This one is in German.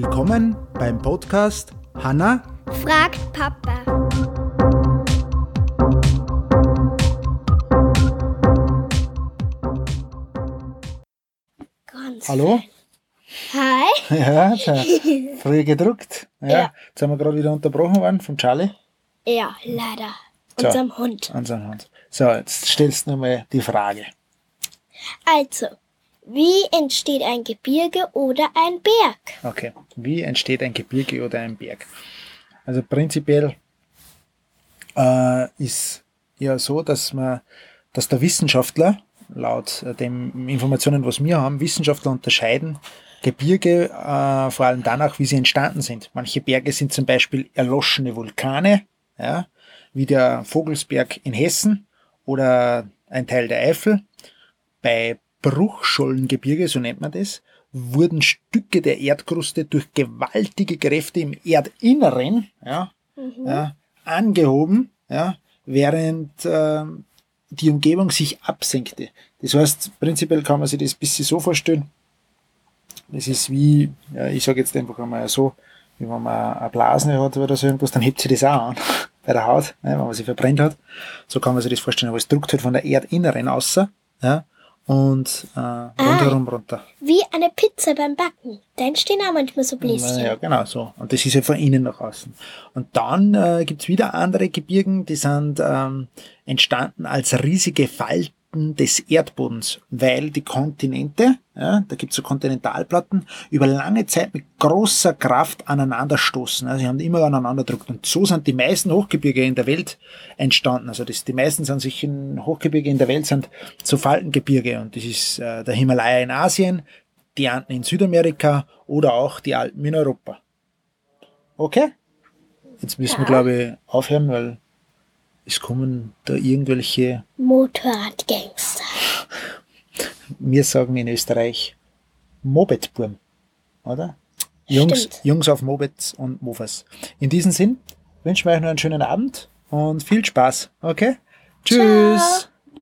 Willkommen beim Podcast Hanna fragt Papa. Ganz Hallo? Hi. Ja, früh gedruckt. Ja, ja. Jetzt haben wir gerade wieder unterbrochen worden vom Charlie. Ja, leider. So, unserem Hund. Unserem Hund. So, jetzt stellst du nochmal die Frage. Also, wie entsteht ein Gebirge oder ein Berg? Okay, wie entsteht ein Gebirge oder ein Berg? Also prinzipiell äh, ist ja so, dass man, dass der Wissenschaftler laut den Informationen, was wir haben, Wissenschaftler unterscheiden Gebirge äh, vor allem danach, wie sie entstanden sind. Manche Berge sind zum Beispiel erloschene Vulkane, ja, wie der Vogelsberg in Hessen oder ein Teil der Eifel. Bei Bruchschollengebirge, so nennt man das, wurden Stücke der Erdkruste durch gewaltige Kräfte im Erdinneren ja, mhm. ja, angehoben, ja, während äh, die Umgebung sich absenkte. Das heißt, prinzipiell kann man sich das ein bisschen so vorstellen. Das ist wie, ja, ich sage jetzt einfach einmal so, wie wenn man eine Blasene hat oder so irgendwas, dann hebt sich das auch an bei der Haut, ne, wenn man sie verbrennt hat. So kann man sich das vorstellen, aber es drückt halt von der Erdinneren außer, ja, und äh, rundherum ah, runter. Wie eine Pizza beim Backen. Da entstehen auch manchmal so Bläschen. Ja, genau so. Und das ist ja von innen nach außen. Und dann äh, gibt's wieder andere Gebirgen, die sind ähm, entstanden als riesige Falten des Erdbodens, weil die Kontinente, ja, da gibt es so Kontinentalplatten, über lange Zeit mit großer Kraft aneinander stoßen. Also sie haben immer aneinander gedrückt. Und so sind die meisten Hochgebirge in der Welt entstanden. Also das, die meisten sind sich in Hochgebirge in der Welt sind so Faltengebirge. Und das ist äh, der Himalaya in Asien, die Anden in Südamerika oder auch die Alpen in Europa. Okay? Jetzt müssen ja. wir, glaube ich, aufhören, weil es kommen da irgendwelche Motorradgangster. Wir sagen in Österreich Mopedburm, oder? Jungs, Jungs auf Mopeds und Mofas. In diesem Sinn wünschen wir euch noch einen schönen Abend und viel Spaß. Okay? Tschüss! Ciao.